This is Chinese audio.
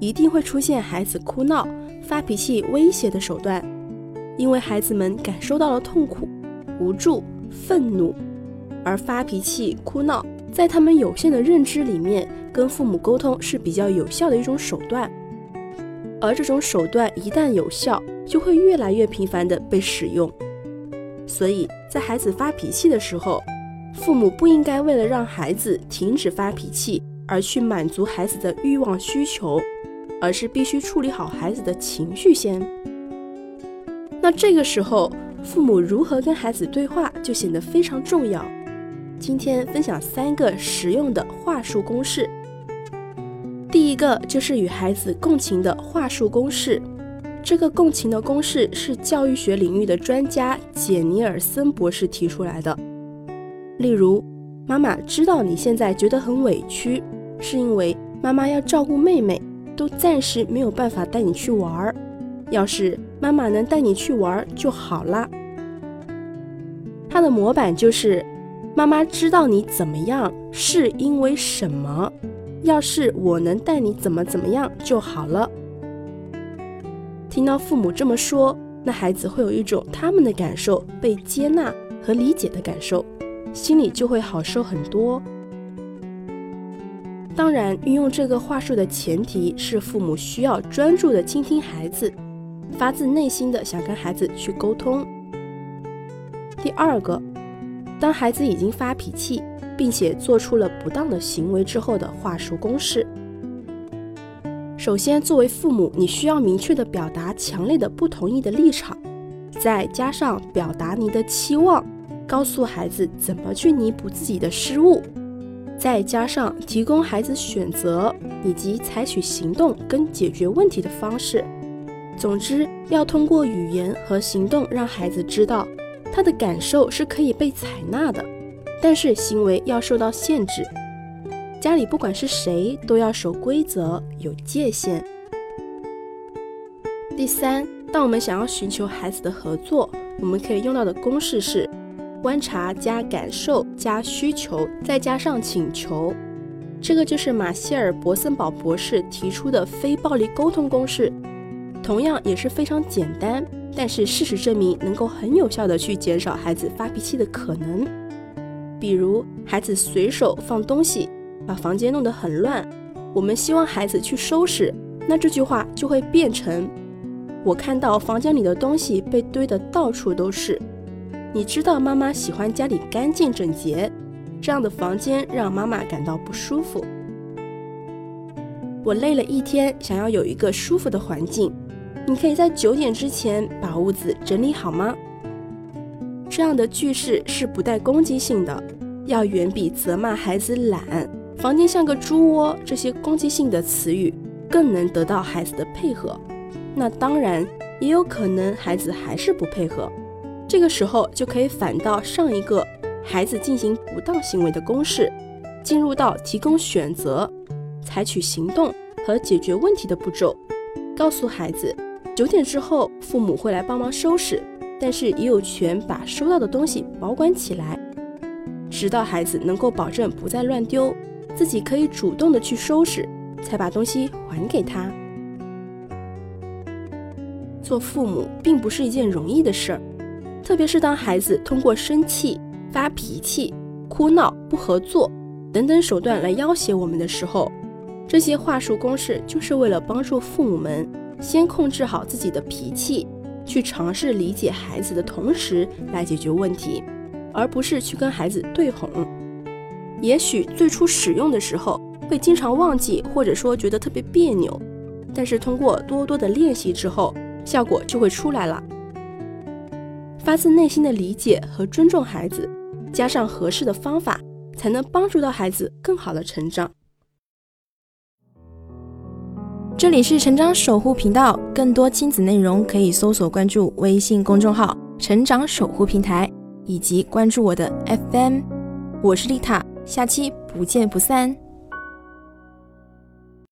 一定会出现孩子哭闹、发脾气、威胁的手段，因为孩子们感受到了痛苦、无助、愤怒，而发脾气、哭闹，在他们有限的认知里面，跟父母沟通是比较有效的一种手段。而这种手段一旦有效，就会越来越频繁的被使用。所以在孩子发脾气的时候，父母不应该为了让孩子停止发脾气。而去满足孩子的欲望需求，而是必须处理好孩子的情绪先。那这个时候，父母如何跟孩子对话就显得非常重要。今天分享三个实用的话术公式。第一个就是与孩子共情的话术公式。这个共情的公式是教育学领域的专家简尼尔森博士提出来的。例如，妈妈知道你现在觉得很委屈。是因为妈妈要照顾妹妹，都暂时没有办法带你去玩儿。要是妈妈能带你去玩儿就好啦。它的模板就是：妈妈知道你怎么样，是因为什么？要是我能带你怎么怎么样就好了。听到父母这么说，那孩子会有一种他们的感受被接纳和理解的感受，心里就会好受很多。当然，运用这个话术的前提是父母需要专注的倾听孩子，发自内心的想跟孩子去沟通。第二个，当孩子已经发脾气，并且做出了不当的行为之后的话术公式。首先，作为父母，你需要明确的表达强烈的不同意的立场，再加上表达你的期望，告诉孩子怎么去弥补自己的失误。再加上提供孩子选择以及采取行动跟解决问题的方式，总之要通过语言和行动让孩子知道他的感受是可以被采纳的，但是行为要受到限制。家里不管是谁都要守规则、有界限。第三，当我们想要寻求孩子的合作，我们可以用到的公式是。观察加感受加需求再加上请求，这个就是马歇尔·博森堡博士提出的非暴力沟通公式，同样也是非常简单，但是事实证明能够很有效的去减少孩子发脾气的可能。比如孩子随手放东西，把房间弄得很乱，我们希望孩子去收拾，那这句话就会变成：我看到房间里的东西被堆得到处都是。你知道妈妈喜欢家里干净整洁，这样的房间让妈妈感到不舒服。我累了一天，想要有一个舒服的环境，你可以在九点之前把屋子整理好吗？这样的句式是不带攻击性的，要远比责骂孩子懒、房间像个猪窝这些攻击性的词语更能得到孩子的配合。那当然，也有可能孩子还是不配合。这个时候就可以反到上一个孩子进行不当行为的公式，进入到提供选择、采取行动和解决问题的步骤。告诉孩子，九点之后父母会来帮忙收拾，但是也有权把收到的东西保管起来，直到孩子能够保证不再乱丢，自己可以主动的去收拾，才把东西还给他。做父母并不是一件容易的事儿。特别是当孩子通过生气、发脾气、哭闹、不合作等等手段来要挟我们的时候，这些话术公式就是为了帮助父母们先控制好自己的脾气，去尝试理解孩子的同时来解决问题，而不是去跟孩子对哄。也许最初使用的时候会经常忘记，或者说觉得特别别扭，但是通过多多的练习之后，效果就会出来了。发自内心的理解和尊重孩子，加上合适的方法，才能帮助到孩子更好的成长。这里是成长守护频道，更多亲子内容可以搜索关注微信公众号“成长守护平台”，以及关注我的 FM。我是丽塔，下期不见不散。